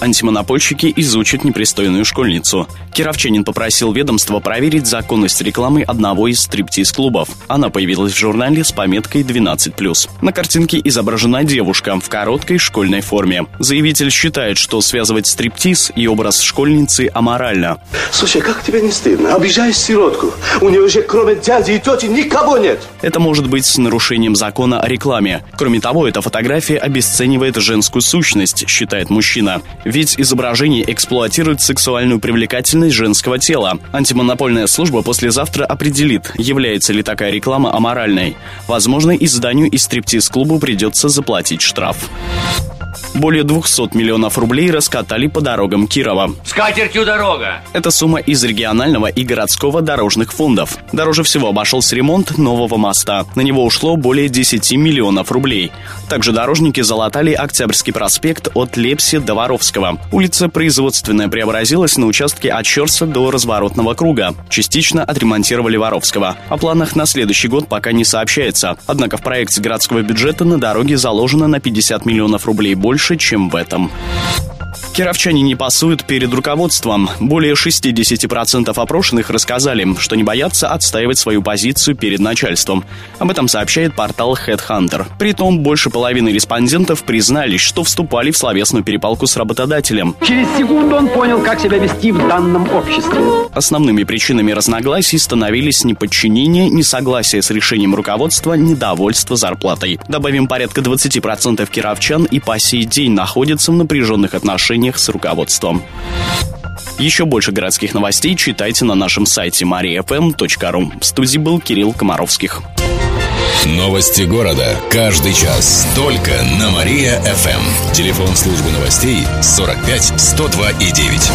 Антимонопольщики изучат непристойную школьницу. Кировчанин попросил ведомство проверить законность рекламы одного из стриптиз-клубов. Она появилась в журнале с пометкой 12+. На картинке изображена девушка в короткой школьной форме. Заявитель считает, что связывать стриптиз и образ школьницы аморально. Слушай, как тебе не стыдно? Обижаешь сиротку. У нее же кроме дяди и тети никого нет. Это может быть нарушением закона о рекламе. Кроме того, эта фотография обесценивает женскую сущность, считает мужчина. Ведь изображение эксплуатирует сексуальную привлекательность женского тела. Антимонопольная служба послезавтра определит, является ли такая реклама аморальной. Возможно, изданию и стриптиз-клубу придется заплатить штраф. Более 200 миллионов рублей раскатали по дорогам Кирова. С катертью дорога! Это сумма из регионального и городского дорожных фондов. Дороже всего обошелся ремонт нового моста. На него ушло более 10 миллионов рублей. Также дорожники залатали Октябрьский проспект от Лепси до Воровского. Улица производственная преобразилась на участке от Щерса до разворотного круга. Частично отремонтировали Воровского. О планах на следующий год пока не сообщается. Однако в проекте городского бюджета на дороге заложено на 50 миллионов рублей больше, чем в этом. Кировчане не пасуют перед руководством. Более 60% опрошенных рассказали, что не боятся отстаивать свою позицию перед начальством. Об этом сообщает портал Headhunter. Притом больше половины респондентов признались, что вступали в словесную перепалку с работодателем. Через секунду он понял, как себя вести в данном обществе. Основными причинами разногласий становились неподчинение, несогласие с решением руководства, недовольство зарплатой. Добавим, порядка 20% кировчан и по сей день находятся в напряженных отношениях с руководством. Еще больше городских новостей читайте на нашем сайте mariafm.ru. В студии был Кирилл Комаровских. Новости города. Каждый час. Только на Мария-ФМ. Телефон службы новостей 45 102 и 9.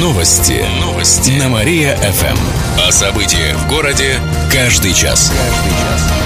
Новости. Новости. На Мария-ФМ. О событиях в городе каждый час. Каждый час.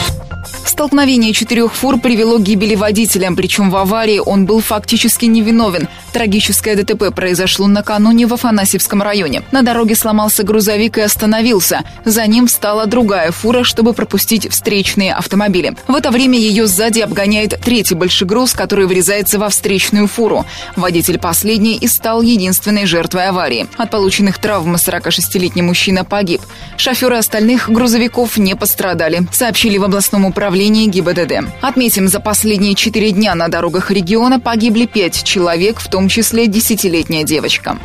Столкновение четырех фур привело к гибели водителя, причем в аварии он был фактически невиновен. Трагическое ДТП произошло накануне в Афанасьевском районе. На дороге сломался грузовик и остановился. За ним встала другая фура, чтобы пропустить встречные автомобили. В это время ее сзади обгоняет третий большегруз, который врезается во встречную фуру. Водитель последний и стал единственной жертвой аварии. От полученных травм 46-летний мужчина погиб. Шоферы остальных грузовиков не пострадали, сообщили в областном управлении ГИБДД. Отметим, за последние четыре дня на дорогах региона погибли пять человек, в том числе десятилетняя девочка.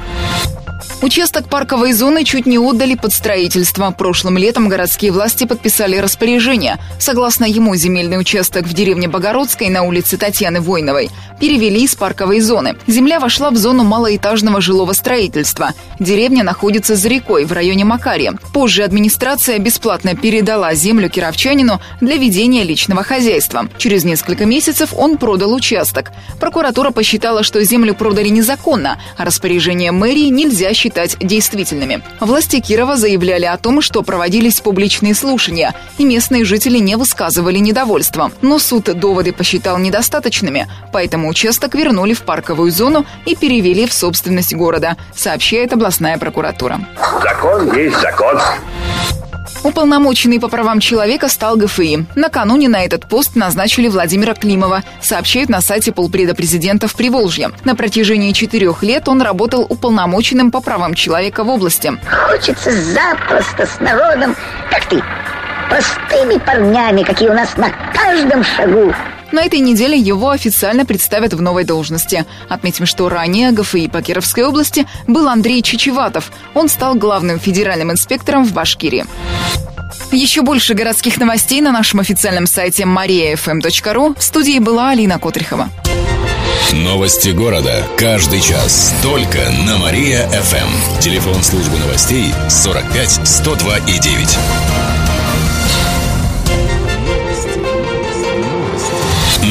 Участок парковой зоны чуть не отдали под строительство. Прошлым летом городские власти подписали распоряжение. Согласно ему, земельный участок в деревне Богородской на улице Татьяны Войновой перевели из парковой зоны. Земля вошла в зону малоэтажного жилого строительства. Деревня находится за рекой в районе Макария. Позже администрация бесплатно передала землю кировчанину для ведения личного хозяйства. Через несколько месяцев он продал участок. Прокуратура посчитала, что землю продали незаконно, а распоряжение мэрии нельзя считать считать действительными. Власти Кирова заявляли о том, что проводились публичные слушания, и местные жители не высказывали недовольства. Но суд доводы посчитал недостаточными, поэтому участок вернули в парковую зону и перевели в собственность города, сообщает областная прокуратура. Закон есть закон. Уполномоченный по правам человека стал ГФИ. Накануне на этот пост назначили Владимира Климова, сообщают на сайте полпреда президента в Приволжье. На протяжении четырех лет он работал уполномоченным по правам человека в области. Хочется запросто с народом, как ты, простыми парнями, какие у нас на каждом шагу. На этой неделе его официально представят в новой должности. Отметим, что ранее ГФИ по Кировской области был Андрей Чичеватов. Он стал главным федеральным инспектором в Башкирии. Еще больше городских новостей на нашем официальном сайте mariafm.ru. В студии была Алина Котрихова. Новости города. Каждый час. Только на Мария-ФМ. Телефон службы новостей 45 102 и 9.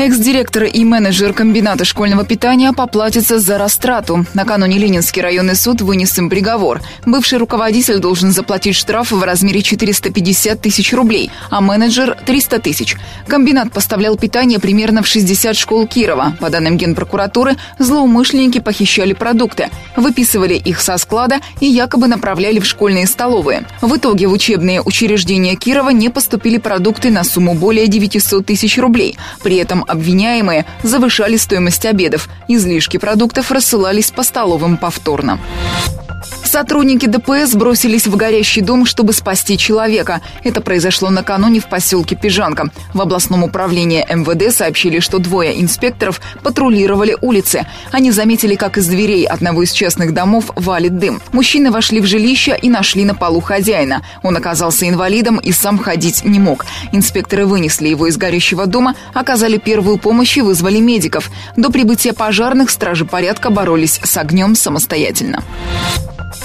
Экс-директор и менеджер комбината школьного питания поплатится за растрату. Накануне Ленинский районный суд вынес им приговор. Бывший руководитель должен заплатить штраф в размере 450 тысяч рублей, а менеджер – 300 тысяч. Комбинат поставлял питание примерно в 60 школ Кирова. По данным Генпрокуратуры, злоумышленники похищали продукты, выписывали их со склада и якобы направляли в школьные столовые. В итоге в учебные учреждения Кирова не поступили продукты на сумму более 900 тысяч рублей. При этом обвиняемые завышали стоимость обедов. Излишки продуктов рассылались по столовым повторно. Сотрудники ДПС бросились в горящий дом, чтобы спасти человека. Это произошло накануне в поселке Пижанка. В областном управлении МВД сообщили, что двое инспекторов патрулировали улицы. Они заметили, как из дверей одного из частных домов валит дым. Мужчины вошли в жилище и нашли на полу хозяина. Он оказался инвалидом и сам ходить не мог. Инспекторы вынесли его из горящего дома, оказали первую помощь и вызвали медиков. До прибытия пожарных стражи порядка боролись с огнем самостоятельно.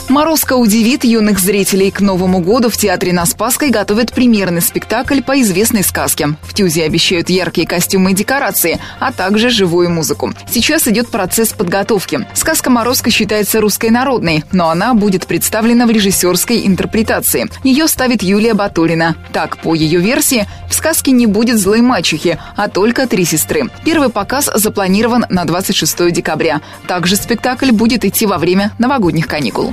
Морозко удивит юных зрителей. К Новому году в театре на Спасской готовят премьерный спектакль по известной сказке. В Тюзе обещают яркие костюмы и декорации, а также живую музыку. Сейчас идет процесс подготовки. Сказка Морозко считается русской народной, но она будет представлена в режиссерской интерпретации. Ее ставит Юлия Батурина. Так, по ее версии, в сказке не будет злой мачехи, а только три сестры. Первый показ запланирован на 26 декабря. Также спектакль будет идти во время новогодних каникул.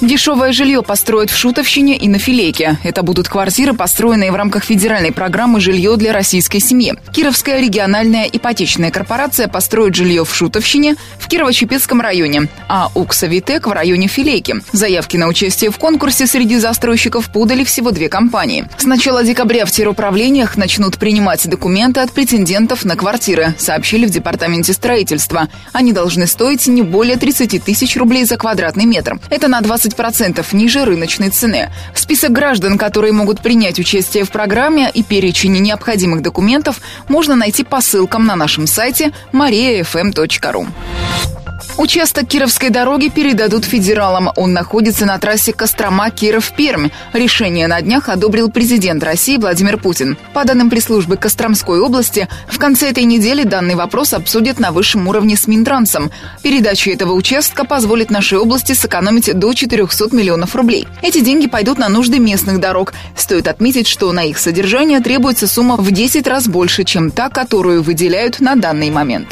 Дешевое жилье построят в Шутовщине и на Филейке. Это будут квартиры, построенные в рамках федеральной программы «Жилье для российской семьи». Кировская региональная ипотечная корпорация построит жилье в Шутовщине, в Кирово-Чепецком районе, а Уксавитек в районе Филейки. Заявки на участие в конкурсе среди застройщиков подали всего две компании. С начала декабря в теруправлениях начнут принимать документы от претендентов на квартиры, сообщили в Департаменте строительства. Они должны стоить не более 30 тысяч рублей за квадратный метр. Это на 20 20% ниже рыночной цены. Список граждан, которые могут принять участие в программе и перечень необходимых документов можно найти по ссылкам на нашем сайте mariafm.ru. Участок Кировской дороги передадут федералам. Он находится на трассе Кострома-Киров-Пермь. Решение на днях одобрил президент России Владимир Путин. По данным пресс-службы Костромской области, в конце этой недели данный вопрос обсудят на высшем уровне с Минтрансом. Передача этого участка позволит нашей области сэкономить до 400 миллионов рублей. Эти деньги пойдут на нужды местных дорог. Стоит отметить, что на их содержание требуется сумма в 10 раз больше, чем та, которую выделяют на данный момент.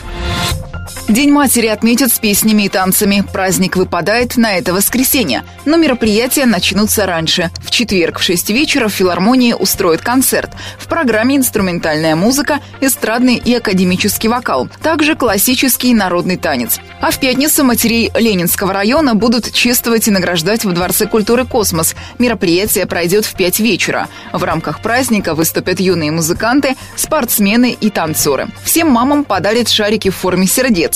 День матери отметят с песнями и танцами. Праздник выпадает на это воскресенье, но мероприятия начнутся раньше. В четверг в 6 вечера в филармонии устроят концерт. В программе инструментальная музыка, эстрадный и академический вокал, также классический народный танец. А в пятницу матерей Ленинского района будут чествовать и награждать в Дворце культуры «Космос». Мероприятие пройдет в 5 вечера. В рамках праздника выступят юные музыканты, спортсмены и танцоры. Всем мамам подарят шарики в форме сердец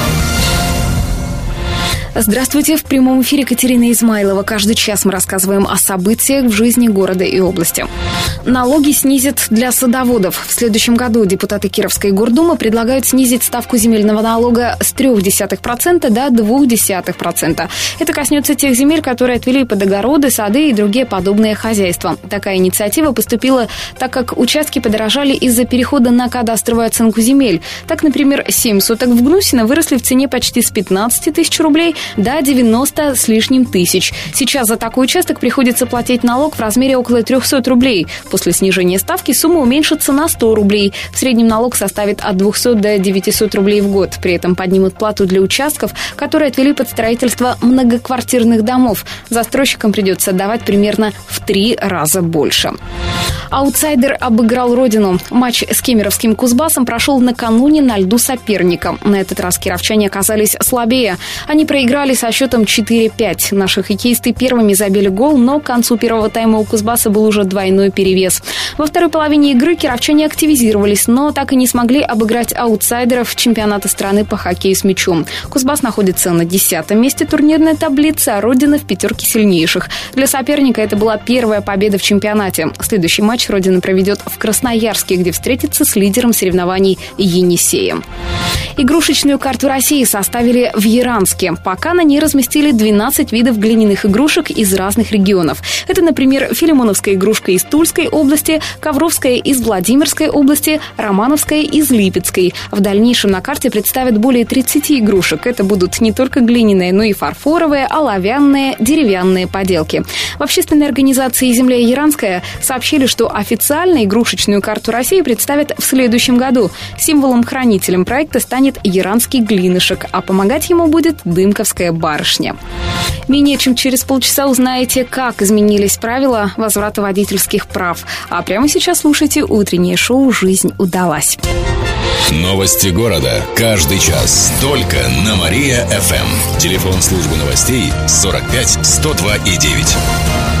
Здравствуйте, в прямом эфире Катерина Измайлова. Каждый час мы рассказываем о событиях в жизни города и области. Налоги снизят для садоводов. В следующем году депутаты Кировской гордумы предлагают снизить ставку земельного налога с 0,3% до 0,2%. Это коснется тех земель, которые отвели под огороды, сады и другие подобные хозяйства. Такая инициатива поступила, так как участки подорожали из-за перехода на кадастровую оценку земель. Так, например, 7 соток в Гнусино выросли в цене почти с 15 тысяч рублей до 90 с лишним тысяч. Сейчас за такой участок приходится платить налог в размере около 300 рублей. После снижения ставки сумма уменьшится на 100 рублей. В среднем налог составит от 200 до 900 рублей в год. При этом поднимут плату для участков, которые отвели под строительство многоквартирных домов. Застройщикам придется давать примерно в три раза больше. Аутсайдер обыграл родину. Матч с кемеровским Кузбассом прошел накануне на льду соперника. На этот раз кировчане оказались слабее. Они проиграли со счетом 4-5. Наши хоккеисты первыми забили гол, но к концу первого тайма у Кузбасса был уже двойной перевес. Во второй половине игры кировчане активизировались, но так и не смогли обыграть аутсайдеров чемпионата страны по хоккею с мячом. Кузбасс находится на десятом месте турнирной таблицы, а Родина в пятерке сильнейших. Для соперника это была первая победа в чемпионате. Следующий матч Родина проведет в Красноярске, где встретится с лидером соревнований Енисеем. Игрушечную карту России составили в Яранске. Пока на ней разместили 12 видов глиняных игрушек из разных регионов. Это, например, филимоновская игрушка из Тульской области, Ковровская из Владимирской области, Романовская из Липецкой. В дальнейшем на карте представят более 30 игрушек. Это будут не только глиняные, но и фарфоровые, оловянные, деревянные поделки. В общественной организации «Земля Яранская» сообщили, что официально игрушечную карту России представят в следующем году. Символом-хранителем проекта станет иранский глинышек, а помогать ему будет дымковская барышня. Менее чем через полчаса узнаете, как изменились правила возврата водительских прав. А прямо сейчас слушайте утреннее шоу «Жизнь удалась». Новости города. Каждый час. Только на Мария-ФМ. Телефон службы новостей 45 102 и 9.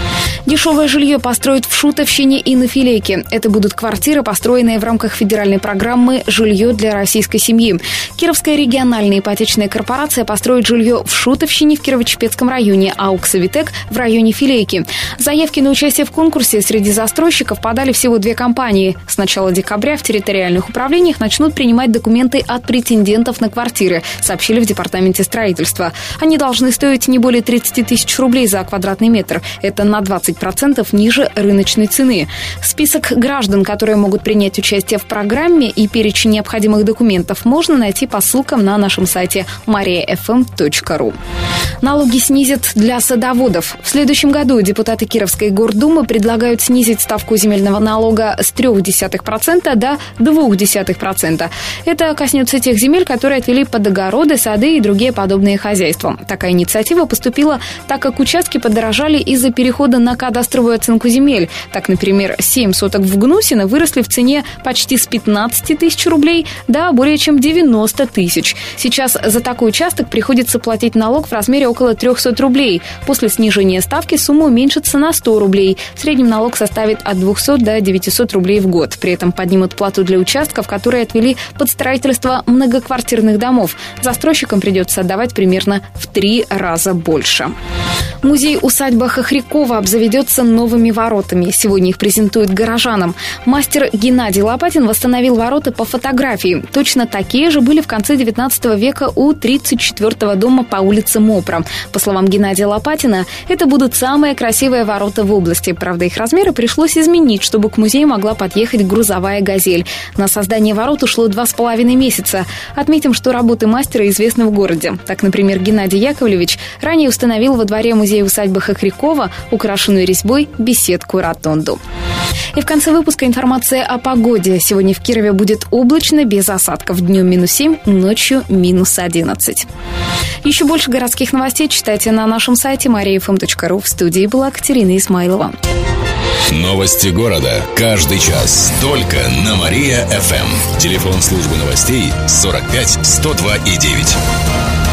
Дешевое жилье построят в Шутовщине и на Филейке. Это будут квартиры, построенные в рамках федеральной программы «Жилье для российской семьи». Кировская региональная ипотечная корпорация построит жилье в Шутовщине в Кирово-Чепецком районе, а Уксавитек в районе Филейки. Заявки на участие в конкурсе среди застройщиков подали всего две компании. С начала декабря в территориальных управлениях начнут принимать документы от претендентов на квартиры сообщили в Департаменте строительства. Они должны стоить не более 30 тысяч рублей за квадратный метр. Это на 20% ниже рыночной цены. Список граждан, которые могут принять участие в программе и перечень необходимых документов можно найти по ссылкам на нашем сайте mariafm.ru. Налоги снизят для садоводов. В следующем году депутаты Кировской гордумы предлагают снизить ставку земельного налога с 0,3% до 0,2%. Это коснется тех земель, которые отвели под огороды, сады и другие подобные хозяйства. Такая инициатива поступила, так как участки подорожали из-за перехода на кадастровую оценку земель. Так, например, 7 соток в Гнусино выросли в цене почти с 15 тысяч рублей до более чем 90 тысяч. Сейчас за такой участок приходится платить налог в размере около 300 рублей. После снижения ставки сумма уменьшится на 100 рублей. В среднем налог составит от 200 до 900 рублей в год. При этом поднимут плату для участков, которые отвели под строительство многоквартирных домов. Застройщикам придется отдавать примерно в три раза больше. Музей-усадьба Хохрякова обзаведется новыми воротами. Сегодня их презентуют горожанам. Мастер Геннадий Лопатин восстановил ворота по фотографии. Точно такие же были в конце 19 века у 34-го дома по улице Мопра. По словам Геннадия Лопатина, это будут самые красивые ворота в области. Правда, их размеры пришлось изменить, чтобы к музею могла подъехать грузовая «Газель». На создание ворот ушло два с половиной месяца. Отметим, что работы мастера известны в городе. Так, например, Геннадий Яковлевич ранее установил во дворе музея усадьбы Хохрякова украшенную резьбой беседку-ротонду. И в конце выпуска информация о погоде. Сегодня в Кирове будет облачно, без осадков. Днем минус 7, ночью минус 11. Еще больше городских новостей читайте на нашем сайте mariafm.ru. В студии была Катерина Исмайлова. Новости города. Каждый час. Только на Мария-ФМ. Телефон службы новостей 45 102 и 9.